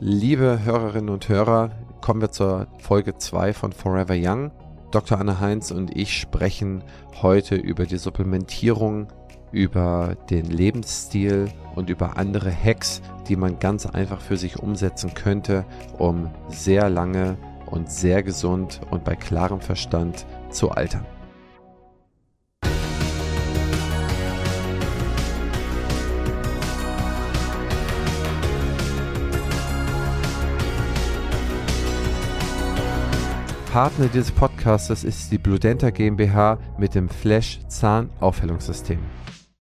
Liebe Hörerinnen und Hörer, kommen wir zur Folge 2 von Forever Young. Dr. Anne Heinz und ich sprechen heute über die Supplementierung, über den Lebensstil und über andere Hacks, die man ganz einfach für sich umsetzen könnte, um sehr lange und sehr gesund und bei klarem Verstand zu altern. Partner dieses Podcasts ist die Bludenta GmbH mit dem Flash Zahnaufhellungssystem.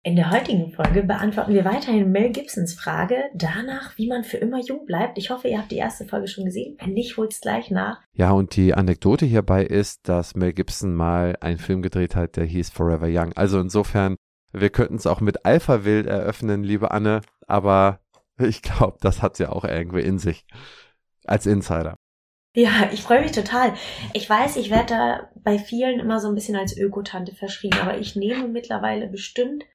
In der heutigen Folge beantworten wir weiterhin Mel Gibsons Frage danach, wie man für immer jung bleibt. Ich hoffe, ihr habt die erste Folge schon gesehen. Wenn nicht, holt's gleich nach. Ja, und die Anekdote hierbei ist, dass Mel Gibson mal einen Film gedreht hat, der hieß Forever Young. Also insofern, wir könnten es auch mit Alpha Wild eröffnen, liebe Anne, aber ich glaube, das hat sie auch irgendwie in sich. Als Insider. Ja, ich freue mich total. Ich weiß, ich werde da bei vielen immer so ein bisschen als Ökotante verschrieben, aber ich nehme mittlerweile bestimmt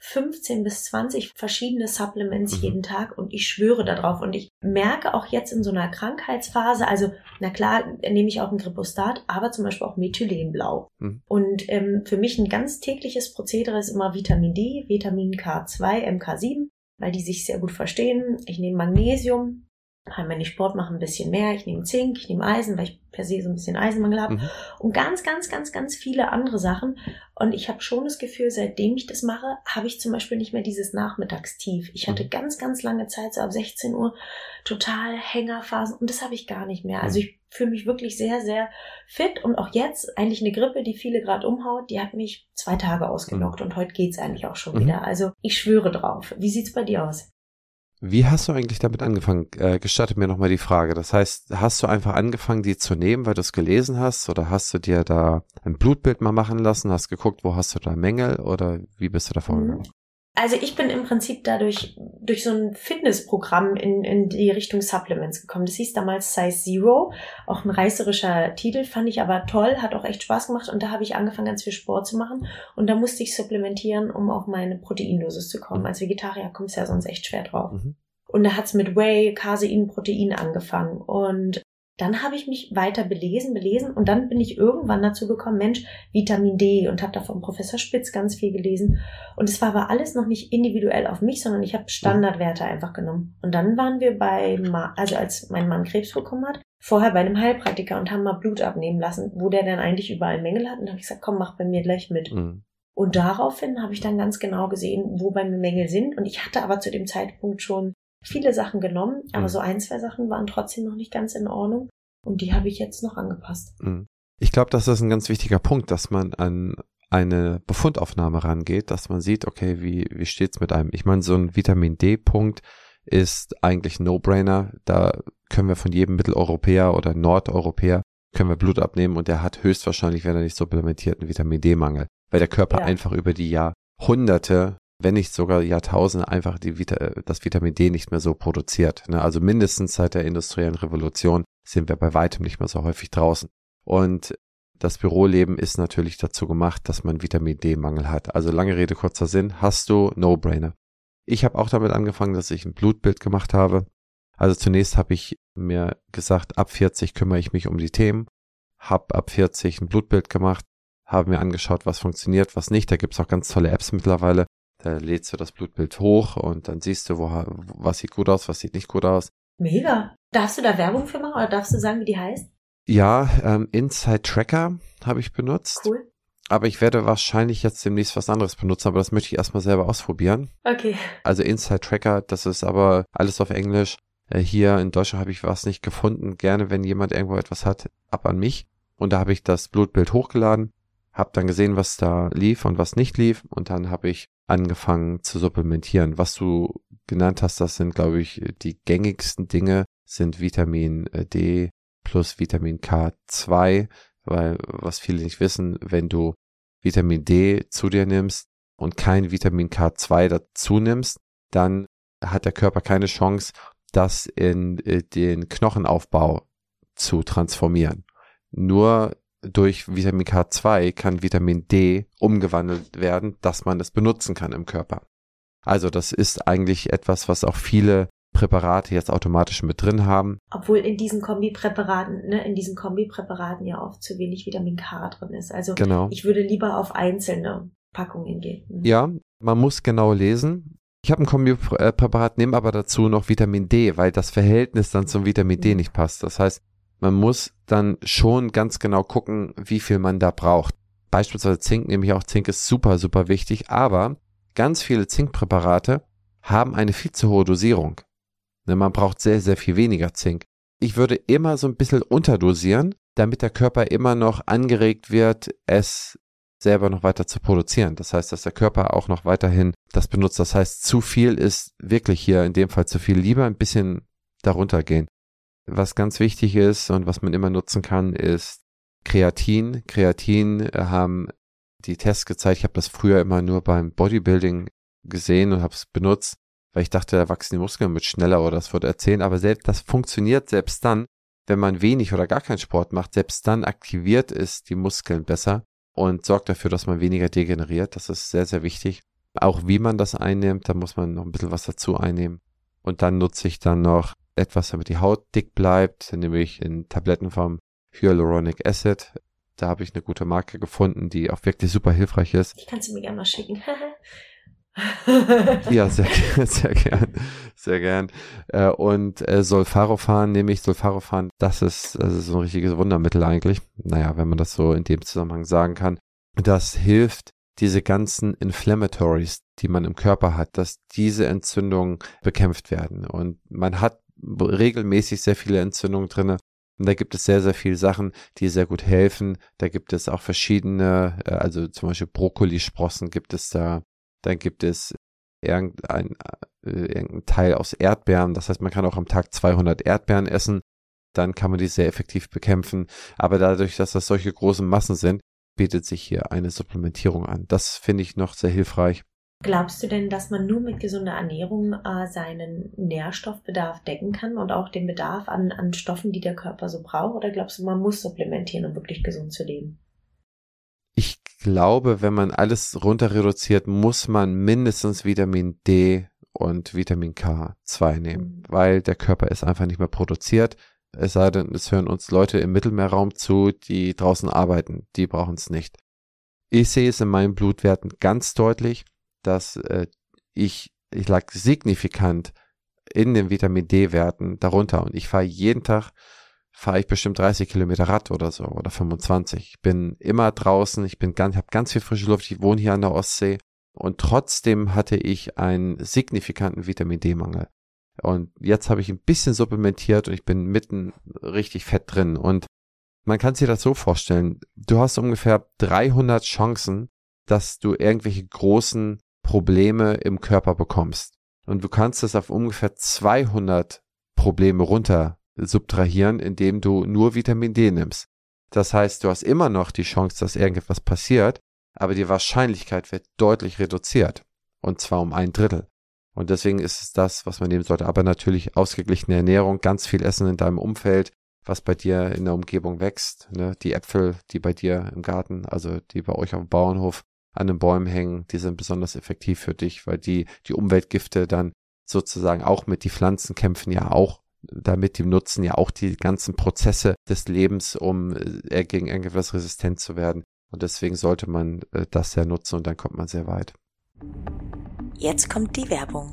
15 bis 20 verschiedene Supplements mhm. jeden Tag und ich schwöre darauf und ich merke auch jetzt in so einer Krankheitsphase, also na klar nehme ich auch ein Gripostat, aber zum Beispiel auch Methylenblau. Mhm. Und ähm, für mich ein ganz tägliches Prozedere ist immer Vitamin D, Vitamin K2, MK7, weil die sich sehr gut verstehen. Ich nehme Magnesium, wenn ich Sport mache, ein bisschen mehr. Ich nehme Zink, ich nehme Eisen, weil ich per se so ein bisschen Eisenmangel habe. Mhm. Und ganz, ganz, ganz, ganz viele andere Sachen. Und ich habe schon das Gefühl, seitdem ich das mache, habe ich zum Beispiel nicht mehr dieses Nachmittagstief. Ich hatte mhm. ganz, ganz lange Zeit, so ab 16 Uhr, total Hängerphasen. Und das habe ich gar nicht mehr. Also mhm. ich fühle mich wirklich sehr, sehr fit. Und auch jetzt, eigentlich eine Grippe, die viele gerade umhaut, die hat mich zwei Tage ausgenockt. Mhm. Und heute geht's eigentlich auch schon mhm. wieder. Also ich schwöre drauf. Wie sieht's bei dir aus? Wie hast du eigentlich damit angefangen? Äh, gestatte mir nochmal die Frage. Das heißt, hast du einfach angefangen, die zu nehmen, weil du es gelesen hast? Oder hast du dir da ein Blutbild mal machen lassen, hast geguckt, wo hast du da Mängel? Oder wie bist du da vorgegangen? Also ich bin im Prinzip dadurch durch so ein Fitnessprogramm in, in die Richtung Supplements gekommen. Das hieß damals Size Zero, auch ein reißerischer Titel, fand ich aber toll, hat auch echt Spaß gemacht und da habe ich angefangen, ganz viel Sport zu machen und da musste ich supplementieren, um auf meine Proteindosis zu kommen. Als Vegetarier kommst du ja sonst echt schwer drauf. Mhm. Und da hat's mit Whey, Casein, Protein angefangen. Und dann habe ich mich weiter belesen, belesen und dann bin ich irgendwann dazu gekommen, Mensch, Vitamin D und habe da vom Professor Spitz ganz viel gelesen. Und es war aber alles noch nicht individuell auf mich, sondern ich habe Standardwerte einfach genommen. Und dann waren wir bei, also als mein Mann Krebs bekommen hat, vorher bei einem Heilpraktiker und haben mal Blut abnehmen lassen, wo der dann eigentlich überall Mängel hat. Und da habe ich gesagt, komm, mach bei mir gleich mit. Mhm. Und daraufhin habe ich dann ganz genau gesehen, wo bei mir Mängel sind. Und ich hatte aber zu dem Zeitpunkt schon viele Sachen genommen, aber mhm. so ein, zwei Sachen waren trotzdem noch nicht ganz in Ordnung und die habe ich jetzt noch angepasst. Mhm. Ich glaube, das ist ein ganz wichtiger Punkt, dass man an eine Befundaufnahme rangeht, dass man sieht, okay, wie, wie steht's mit einem? Ich meine, so ein Vitamin D-Punkt ist eigentlich No-Brainer. Da können wir von jedem Mitteleuropäer oder Nordeuropäer können wir Blut abnehmen und der hat höchstwahrscheinlich, wenn er nicht supplementiert, einen Vitamin D-Mangel, weil der Körper ja. einfach über die Jahrhunderte wenn nicht sogar Jahrtausende einfach die Vita das Vitamin D nicht mehr so produziert. Ne? Also mindestens seit der industriellen Revolution sind wir bei weitem nicht mehr so häufig draußen. Und das Büroleben ist natürlich dazu gemacht, dass man Vitamin D-Mangel hat. Also lange Rede, kurzer Sinn, hast du No-Brainer. Ich habe auch damit angefangen, dass ich ein Blutbild gemacht habe. Also zunächst habe ich mir gesagt, ab 40 kümmere ich mich um die Themen, habe ab 40 ein Blutbild gemacht, habe mir angeschaut, was funktioniert, was nicht. Da gibt's auch ganz tolle Apps mittlerweile, da lädst du das Blutbild hoch und dann siehst du, wo, was sieht gut aus, was sieht nicht gut aus. Mega. Darfst du da Werbung für machen oder darfst du sagen, wie die heißt? Ja, ähm, Inside Tracker habe ich benutzt. Cool. Aber ich werde wahrscheinlich jetzt demnächst was anderes benutzen, aber das möchte ich erstmal selber ausprobieren. Okay. Also Inside Tracker, das ist aber alles auf Englisch. Äh, hier in Deutschland habe ich was nicht gefunden. Gerne, wenn jemand irgendwo etwas hat, ab an mich. Und da habe ich das Blutbild hochgeladen, habe dann gesehen, was da lief und was nicht lief. Und dann habe ich angefangen zu supplementieren. Was du genannt hast, das sind, glaube ich, die gängigsten Dinge, sind Vitamin äh, D plus Vitamin K2, weil was viele nicht wissen, wenn du Vitamin D zu dir nimmst und kein Vitamin K2 dazu nimmst, dann hat der Körper keine Chance, das in äh, den Knochenaufbau zu transformieren. Nur durch Vitamin K2 kann Vitamin D umgewandelt werden, dass man es benutzen kann im Körper. Also das ist eigentlich etwas, was auch viele Präparate jetzt automatisch mit drin haben. Obwohl in diesen Kombipräparaten, ne, in diesen Kombipräparaten ja oft zu wenig Vitamin K drin ist. Also genau. ich würde lieber auf einzelne Packungen gehen. Mhm. Ja, man muss genau lesen. Ich habe ein Kombipräparat, nehme aber dazu noch Vitamin D, weil das Verhältnis dann zum Vitamin D mhm. nicht passt. Das heißt, man muss dann schon ganz genau gucken, wie viel man da braucht. Beispielsweise Zink, nämlich auch Zink ist super, super wichtig, aber ganz viele Zinkpräparate haben eine viel zu hohe Dosierung. Ne, man braucht sehr, sehr viel weniger Zink. Ich würde immer so ein bisschen unterdosieren, damit der Körper immer noch angeregt wird, es selber noch weiter zu produzieren. Das heißt, dass der Körper auch noch weiterhin das benutzt. Das heißt, zu viel ist wirklich hier in dem Fall zu viel. Lieber ein bisschen darunter gehen. Was ganz wichtig ist und was man immer nutzen kann, ist Kreatin. Kreatin äh, haben die Tests gezeigt. Ich habe das früher immer nur beim Bodybuilding gesehen und habe es benutzt, weil ich dachte, da wachsen die Muskeln mit schneller oder das würde erzählen. Aber selbst das funktioniert selbst dann, wenn man wenig oder gar keinen Sport macht. Selbst dann aktiviert es die Muskeln besser und sorgt dafür, dass man weniger degeneriert. Das ist sehr, sehr wichtig. Auch wie man das einnimmt, da muss man noch ein bisschen was dazu einnehmen. Und dann nutze ich dann noch etwas, damit die Haut dick bleibt, nämlich in Tablettenform Hyaluronic Acid. Da habe ich eine gute Marke gefunden, die auch wirklich super hilfreich ist. Ich kann sie mir gerne mal schicken. ja, sehr, sehr gern, sehr gern. Äh, und äh, Solfarophan nehme ich. Solfarophan, das ist, das ist so ein richtiges Wundermittel eigentlich. Naja, wenn man das so in dem Zusammenhang sagen kann. Das hilft, diese ganzen Inflammatories, die man im Körper hat, dass diese Entzündungen bekämpft werden. Und man hat regelmäßig sehr viele Entzündungen drinne. Und da gibt es sehr, sehr viele Sachen, die sehr gut helfen. Da gibt es auch verschiedene, äh, also zum Beispiel Brokkolisprossen gibt es da. Dann gibt es irgendein, äh, irgendein Teil aus Erdbeeren. Das heißt, man kann auch am Tag 200 Erdbeeren essen. Dann kann man die sehr effektiv bekämpfen. Aber dadurch, dass das solche großen Massen sind, bietet sich hier eine Supplementierung an. Das finde ich noch sehr hilfreich. Glaubst du denn, dass man nur mit gesunder Ernährung äh, seinen Nährstoffbedarf decken kann und auch den Bedarf an, an Stoffen, die der Körper so braucht? Oder glaubst du, man muss supplementieren, um wirklich gesund zu leben? Ich glaube, wenn man alles runter reduziert, muss man mindestens Vitamin D und Vitamin K2 nehmen, mhm. weil der Körper es einfach nicht mehr produziert. Es sei denn, es hören uns Leute im Mittelmeerraum zu, die draußen arbeiten. Die brauchen es nicht. Ich sehe es in meinen Blutwerten ganz deutlich dass äh, ich, ich lag signifikant in den Vitamin D-Werten darunter und ich fahre jeden Tag, fahre ich bestimmt 30 Kilometer Rad oder so oder 25. Ich bin immer draußen, ich bin ganz, habe ganz viel frische Luft, ich wohne hier an der Ostsee und trotzdem hatte ich einen signifikanten Vitamin D-Mangel. Und jetzt habe ich ein bisschen supplementiert und ich bin mitten richtig fett drin. Und man kann sich das so vorstellen, du hast ungefähr 300 Chancen, dass du irgendwelche großen Probleme im Körper bekommst. Und du kannst es auf ungefähr 200 Probleme runter subtrahieren, indem du nur Vitamin D nimmst. Das heißt, du hast immer noch die Chance, dass irgendetwas passiert, aber die Wahrscheinlichkeit wird deutlich reduziert. Und zwar um ein Drittel. Und deswegen ist es das, was man nehmen sollte. Aber natürlich ausgeglichene Ernährung, ganz viel Essen in deinem Umfeld, was bei dir in der Umgebung wächst. Ne? Die Äpfel, die bei dir im Garten, also die bei euch auf dem Bauernhof an den Bäumen hängen, die sind besonders effektiv für dich, weil die, die Umweltgifte dann sozusagen auch mit, die Pflanzen kämpfen ja auch damit, die nutzen ja auch die ganzen Prozesse des Lebens, um äh, gegen irgendetwas resistent zu werden. Und deswegen sollte man äh, das ja nutzen und dann kommt man sehr weit. Jetzt kommt die Werbung.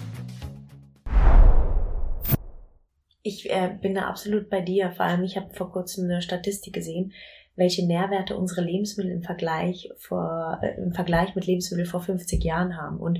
Ich äh, bin da absolut bei dir. Vor allem, ich habe vor kurzem eine Statistik gesehen, welche Nährwerte unsere Lebensmittel im Vergleich vor, äh, im Vergleich mit Lebensmitteln vor 50 Jahren haben. Und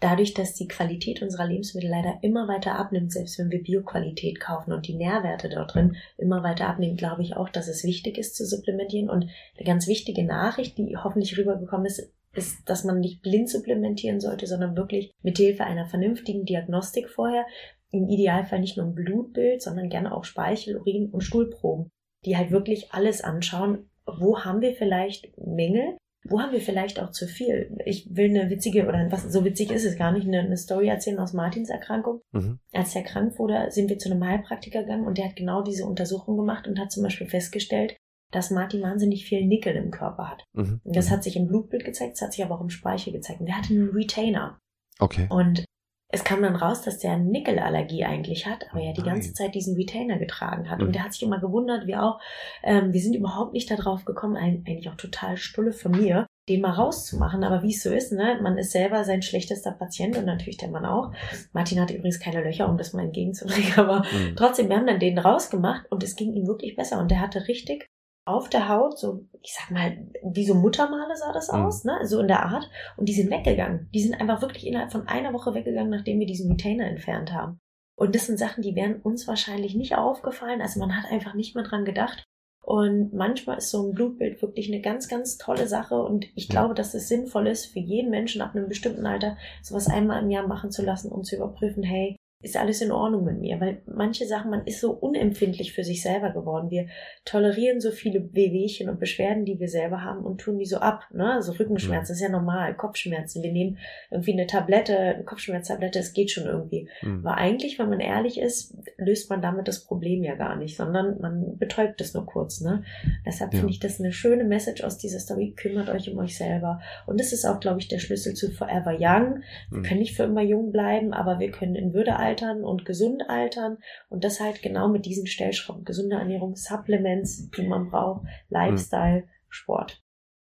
dadurch, dass die Qualität unserer Lebensmittel leider immer weiter abnimmt, selbst wenn wir Bioqualität kaufen und die Nährwerte dort drin immer weiter abnehmen, glaube ich auch, dass es wichtig ist zu supplementieren. Und eine ganz wichtige Nachricht, die hoffentlich rübergekommen ist, ist, dass man nicht blind supplementieren sollte, sondern wirklich mit Hilfe einer vernünftigen Diagnostik vorher, im Idealfall nicht nur ein Blutbild, sondern gerne auch Speichel, Urin und Stuhlproben, die halt wirklich alles anschauen, wo haben wir vielleicht Mängel, wo haben wir vielleicht auch zu viel? Ich will eine witzige, oder was, so witzig ist es gar nicht, eine, eine Story erzählen aus Martins Erkrankung. Mhm. Als er krank wurde, sind wir zu einem Heilpraktiker gegangen und der hat genau diese Untersuchung gemacht und hat zum Beispiel festgestellt, dass Martin wahnsinnig viel Nickel im Körper hat. Mhm. Das mhm. hat sich im Blutbild gezeigt, das hat sich aber auch im Speichel gezeigt. Und der hatte einen Retainer. Okay. Und es kam dann raus, dass der Nickelallergie eigentlich hat, aber er die ganze Zeit diesen Retainer getragen hat. Mhm. Und der hat sich immer gewundert, wie auch, ähm, wir sind überhaupt nicht darauf gekommen, eigentlich auch total stulle von mir, den mal rauszumachen. Aber wie es so ist, ne, man ist selber sein schlechtester Patient und natürlich der Mann auch. Martin hatte übrigens keine Löcher, um das mal entgegenzubringen, aber mhm. trotzdem, wir haben dann den rausgemacht und es ging ihm wirklich besser. Und der hatte richtig auf der Haut, so, ich sag mal, wie so Muttermale sah das mhm. aus, ne? So in der Art. Und die sind weggegangen. Die sind einfach wirklich innerhalb von einer Woche weggegangen, nachdem wir diesen Retainer entfernt haben. Und das sind Sachen, die wären uns wahrscheinlich nicht aufgefallen. Also man hat einfach nicht mehr dran gedacht. Und manchmal ist so ein Blutbild wirklich eine ganz, ganz tolle Sache. Und ich glaube, dass es sinnvoll ist, für jeden Menschen ab einem bestimmten Alter sowas einmal im Jahr machen zu lassen, um zu überprüfen, hey, ist alles in Ordnung mit mir, weil manche Sachen, man ist so unempfindlich für sich selber geworden. Wir tolerieren so viele Wehwehchen und Beschwerden, die wir selber haben und tun die so ab. Ne? Also Rückenschmerzen mhm. ist ja normal, Kopfschmerzen. Wir nehmen irgendwie eine Tablette, eine Kopfschmerztablette, es geht schon irgendwie. Mhm. Aber eigentlich, wenn man ehrlich ist, löst man damit das Problem ja gar nicht, sondern man betäubt es nur kurz. Ne? Deshalb ja. finde ich das eine schöne Message aus dieser Story. Kümmert euch um euch selber. Und das ist auch, glaube ich, der Schlüssel zu Forever Young. Wir mhm. können nicht für immer jung bleiben, aber wir können in Würde altern und gesund altern und das halt genau mit diesen Stellschrauben. Gesunde Ernährung, Supplements, die man braucht, Lifestyle, mhm. Sport.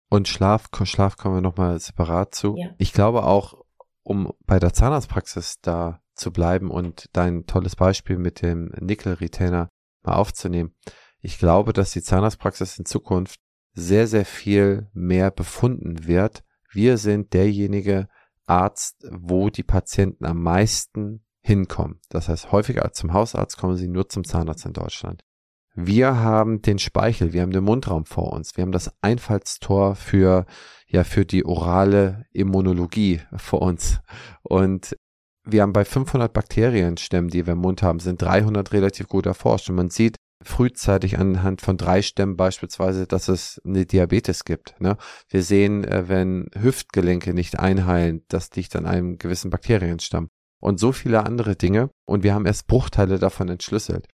Und Schlaf, Schlaf kommen wir nochmal separat zu. Ja. Ich glaube auch, um bei der Zahnarztpraxis da zu bleiben und dein tolles Beispiel mit dem Nickel-Retainer mal aufzunehmen. Ich glaube, dass die Zahnarztpraxis in Zukunft sehr, sehr viel mehr befunden wird. Wir sind derjenige Arzt, wo die Patienten am meisten hinkommen. Das heißt, häufiger als zum Hausarzt kommen sie nur zum Zahnarzt in Deutschland. Wir haben den Speichel, wir haben den Mundraum vor uns, wir haben das Einfallstor für, ja, für die orale Immunologie vor uns. Und wir haben bei 500 Bakterienstämmen, die wir im Mund haben, sind 300 relativ gut erforscht. Und man sieht frühzeitig anhand von drei Stämmen beispielsweise, dass es eine Diabetes gibt. Ne? Wir sehen, äh, wenn Hüftgelenke nicht einheilen, das liegt an einem gewissen Bakterienstamm und so viele andere Dinge und wir haben erst Bruchteile davon entschlüsselt.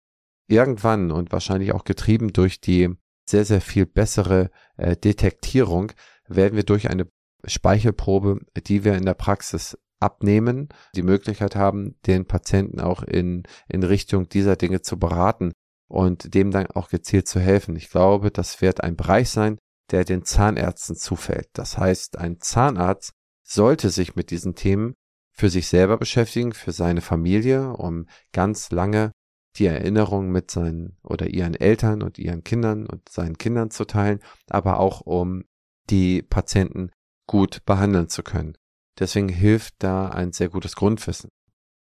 Irgendwann und wahrscheinlich auch getrieben durch die sehr, sehr viel bessere äh, Detektierung werden wir durch eine Speichelprobe, die wir in der Praxis abnehmen, die Möglichkeit haben, den Patienten auch in, in Richtung dieser Dinge zu beraten und dem dann auch gezielt zu helfen. Ich glaube, das wird ein Bereich sein, der den Zahnärzten zufällt. Das heißt, ein Zahnarzt sollte sich mit diesen Themen für sich selber beschäftigen, für seine Familie, um ganz lange die Erinnerung mit seinen oder ihren Eltern und ihren Kindern und seinen Kindern zu teilen, aber auch um die Patienten gut behandeln zu können. Deswegen hilft da ein sehr gutes Grundwissen.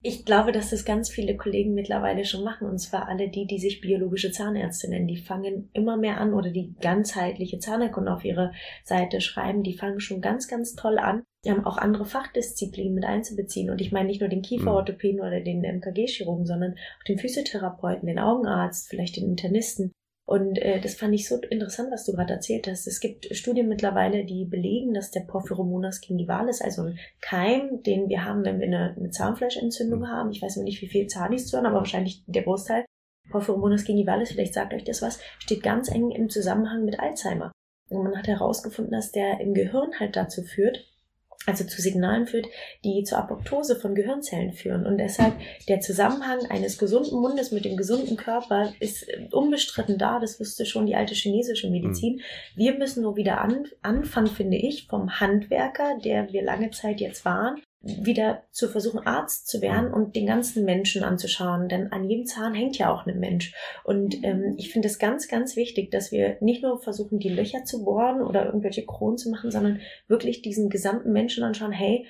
Ich glaube, dass das ganz viele Kollegen mittlerweile schon machen, und zwar alle die, die sich biologische Zahnärzte nennen. Die fangen immer mehr an oder die ganzheitliche Zahnerkunde auf ihre Seite schreiben. Die fangen schon ganz, ganz toll an, ähm, auch andere Fachdisziplinen mit einzubeziehen. Und ich meine nicht nur den Kieferorthopäden mhm. oder den MKG-Chirurgen, sondern auch den Physiotherapeuten, den Augenarzt, vielleicht den Internisten. Und äh, das fand ich so interessant, was du gerade erzählt hast. Es gibt Studien mittlerweile, die belegen, dass der Porphyromonas gingivalis, also ein Keim, den wir haben, wenn wir eine, eine Zahnfleischentzündung haben, ich weiß noch nicht, wie viel Zanis zu haben, aber wahrscheinlich der Großteil, Porphyromonas gingivalis, vielleicht sagt euch das was, steht ganz eng im Zusammenhang mit Alzheimer. Und man hat herausgefunden, dass der im Gehirn halt dazu führt, also zu Signalen führt, die zur Apoptose von Gehirnzellen führen. Und deshalb der Zusammenhang eines gesunden Mundes mit dem gesunden Körper ist unbestritten da. Das wusste schon die alte chinesische Medizin. Mhm. Wir müssen nur wieder an, anfangen, finde ich, vom Handwerker, der wir lange Zeit jetzt waren, wieder zu versuchen, Arzt zu werden und den ganzen Menschen anzuschauen. Denn an jedem Zahn hängt ja auch ein Mensch. Und ähm, ich finde es ganz, ganz wichtig, dass wir nicht nur versuchen, die Löcher zu bohren oder irgendwelche Kronen zu machen, sondern wirklich diesen gesamten Menschen anschauen, hey,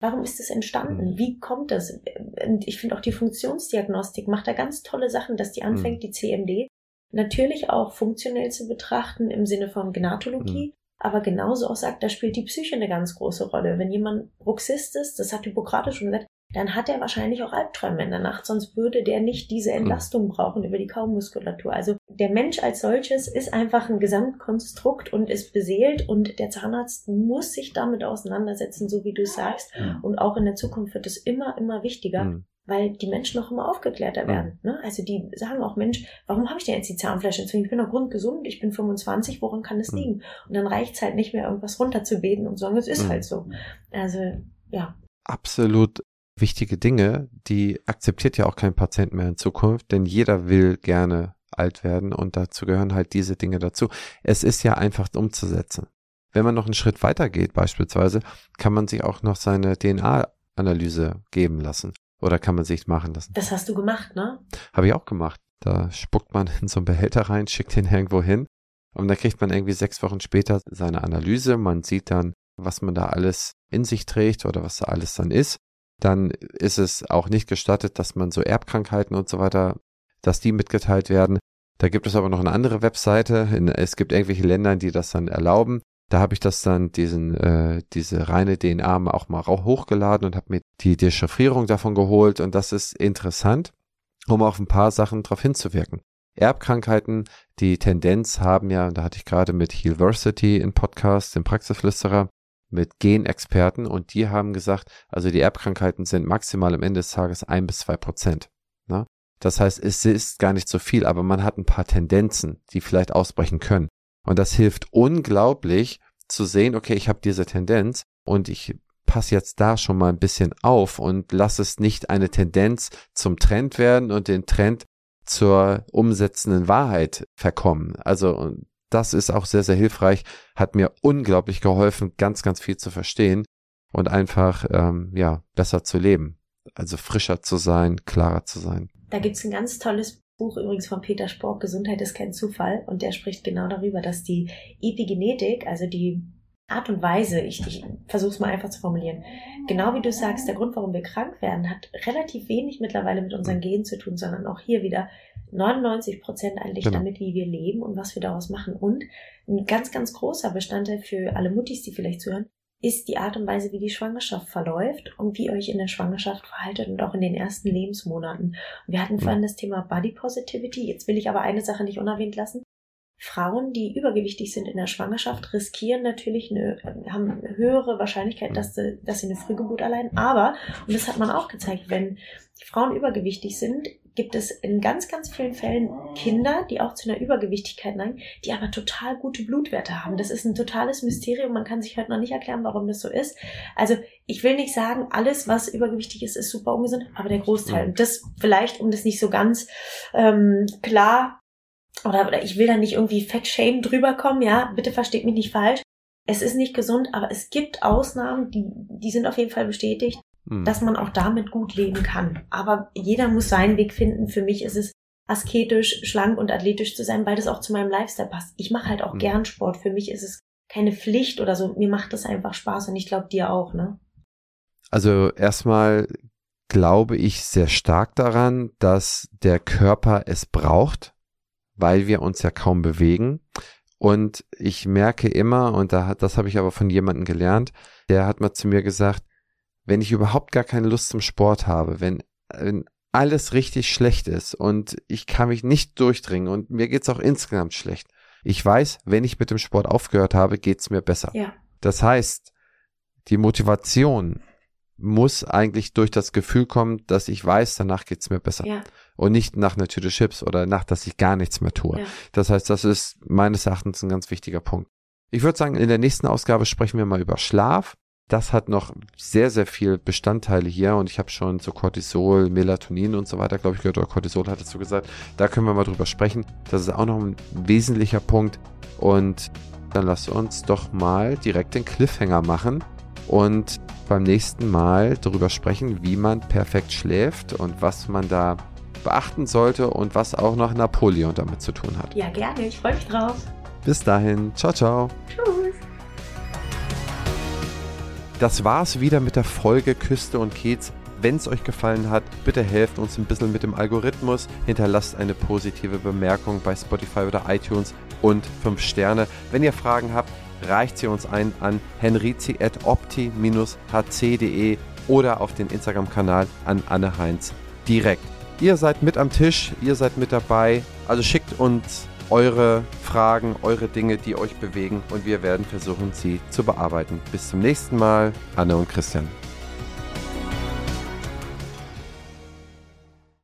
Warum ist das entstanden? Mhm. Wie kommt das? Und ich finde auch die Funktionsdiagnostik macht da ganz tolle Sachen, dass die anfängt, mhm. die CMD natürlich auch funktionell zu betrachten im Sinne von Gnatologie, aber genauso auch sagt, da spielt die Psyche eine ganz große Rolle. Wenn jemand Bruxist ist, das hat Hippokrates schon gesagt, dann hat er wahrscheinlich auch Albträume in der Nacht, sonst würde der nicht diese hm. Entlastung brauchen über die Kaumuskulatur. Also der Mensch als solches ist einfach ein Gesamtkonstrukt und ist beseelt und der Zahnarzt muss sich damit auseinandersetzen, so wie du sagst. Und auch in der Zukunft wird es immer, immer wichtiger. Mhm weil die Menschen noch immer aufgeklärter werden. Ne? Also die sagen auch, Mensch, warum habe ich denn jetzt die Zahnfleischentzündung? Ich bin doch grundgesund, ich bin 25, woran kann es liegen? Und dann reicht es halt nicht mehr, irgendwas runterzubeten und sagen, es ist halt so. Also, ja. Absolut wichtige Dinge, die akzeptiert ja auch kein Patient mehr in Zukunft, denn jeder will gerne alt werden und dazu gehören halt diese Dinge dazu. Es ist ja einfach umzusetzen. Wenn man noch einen Schritt weiter geht, beispielsweise, kann man sich auch noch seine DNA-Analyse geben lassen oder kann man sich machen lassen. Das hast du gemacht, ne? Habe ich auch gemacht. Da spuckt man in so einen Behälter rein, schickt den irgendwo hin und da kriegt man irgendwie sechs Wochen später seine Analyse. Man sieht dann, was man da alles in sich trägt oder was da alles dann ist dann ist es auch nicht gestattet, dass man so Erbkrankheiten und so weiter, dass die mitgeteilt werden. Da gibt es aber noch eine andere Webseite. Es gibt irgendwelche Länder, die das dann erlauben. Da habe ich das dann, diesen, äh, diese reine DNA auch mal hochgeladen und habe mir die Dechiffrierung davon geholt. Und das ist interessant, um auf ein paar Sachen darauf hinzuwirken. Erbkrankheiten, die Tendenz haben ja, da hatte ich gerade mit Healversity in Podcast, dem Praxisflüsterer, mit Genexperten und die haben gesagt, also die Erbkrankheiten sind maximal am Ende des Tages ein bis zwei Prozent. Ne? Das heißt, es ist gar nicht so viel, aber man hat ein paar Tendenzen, die vielleicht ausbrechen können. Und das hilft unglaublich zu sehen, okay, ich habe diese Tendenz und ich passe jetzt da schon mal ein bisschen auf und lass es nicht eine Tendenz zum Trend werden und den Trend zur umsetzenden Wahrheit verkommen. Also das ist auch sehr, sehr hilfreich, hat mir unglaublich geholfen, ganz, ganz viel zu verstehen und einfach, ähm, ja, besser zu leben. Also frischer zu sein, klarer zu sein. Da gibt's ein ganz tolles Buch übrigens von Peter Spork, Gesundheit ist kein Zufall. Und der spricht genau darüber, dass die Epigenetik, also die Art und Weise, ich, ich versuche es mal einfach zu formulieren, genau wie du sagst, der Grund, warum wir krank werden, hat relativ wenig mittlerweile mit unseren Genen zu tun, sondern auch hier wieder 99 Prozent eigentlich genau. damit, wie wir leben und was wir daraus machen. Und ein ganz, ganz großer Bestandteil für alle Muttis, die vielleicht zuhören, ist die Art und Weise, wie die Schwangerschaft verläuft und wie ihr euch in der Schwangerschaft verhaltet und auch in den ersten Lebensmonaten. wir hatten vorhin das Thema Body Positivity. Jetzt will ich aber eine Sache nicht unerwähnt lassen. Frauen, die übergewichtig sind in der Schwangerschaft, riskieren natürlich eine, haben eine höhere Wahrscheinlichkeit, dass sie, dass sie eine Frühgeburt erleiden. Aber, und das hat man auch gezeigt, wenn Frauen übergewichtig sind, gibt es in ganz, ganz vielen Fällen Kinder, die auch zu einer Übergewichtigkeit neigen, die aber total gute Blutwerte haben. Das ist ein totales Mysterium. Man kann sich heute noch nicht erklären, warum das so ist. Also ich will nicht sagen, alles, was übergewichtig ist, ist super ungesund, aber der Großteil. Und das vielleicht, um das nicht so ganz ähm, klar oder, oder ich will da nicht irgendwie Fat-Shame drüber kommen, ja, bitte versteht mich nicht falsch. Es ist nicht gesund, aber es gibt Ausnahmen, die, die sind auf jeden Fall bestätigt, hm. dass man auch damit gut leben kann. Aber jeder muss seinen Weg finden. Für mich ist es asketisch, schlank und athletisch zu sein, weil das auch zu meinem Lifestyle passt. Ich mache halt auch hm. gern Sport. Für mich ist es keine Pflicht oder so. Mir macht das einfach Spaß und ich glaube dir auch, ne? Also erstmal glaube ich sehr stark daran, dass der Körper es braucht, weil wir uns ja kaum bewegen. Und ich merke immer, und da hat, das habe ich aber von jemandem gelernt, der hat mal zu mir gesagt, wenn ich überhaupt gar keine Lust zum Sport habe, wenn, wenn alles richtig schlecht ist und ich kann mich nicht durchdringen und mir geht's auch insgesamt schlecht. Ich weiß, wenn ich mit dem Sport aufgehört habe, geht's mir besser. Ja. Das heißt, die Motivation muss eigentlich durch das Gefühl kommen, dass ich weiß, danach geht's mir besser. Ja. Und nicht nach einer Tüte Chips oder nach, dass ich gar nichts mehr tue. Ja. Das heißt, das ist meines Erachtens ein ganz wichtiger Punkt. Ich würde sagen, in der nächsten Ausgabe sprechen wir mal über Schlaf. Das hat noch sehr, sehr viel Bestandteile hier und ich habe schon so Cortisol, Melatonin und so weiter, glaube ich, gehört, oder Cortisol hattest du gesagt. Da können wir mal drüber sprechen. Das ist auch noch ein wesentlicher Punkt. Und dann lass uns doch mal direkt den Cliffhanger machen und beim nächsten Mal darüber sprechen, wie man perfekt schläft und was man da beachten sollte und was auch noch Napoleon damit zu tun hat. Ja, gerne. Ich freue mich drauf. Bis dahin. Ciao, ciao. Tschüss. Das war's wieder mit der Folge Küste und Kiez. Wenn es euch gefallen hat, bitte helft uns ein bisschen mit dem Algorithmus, hinterlasst eine positive Bemerkung bei Spotify oder iTunes und 5 Sterne. Wenn ihr Fragen habt, reicht sie uns ein an henrizi.opti-hc.de oder auf den Instagram-Kanal an Anne Heinz direkt. Ihr seid mit am Tisch, ihr seid mit dabei, also schickt uns eure Fragen, eure Dinge, die euch bewegen und wir werden versuchen, sie zu bearbeiten. Bis zum nächsten Mal, Anne und Christian.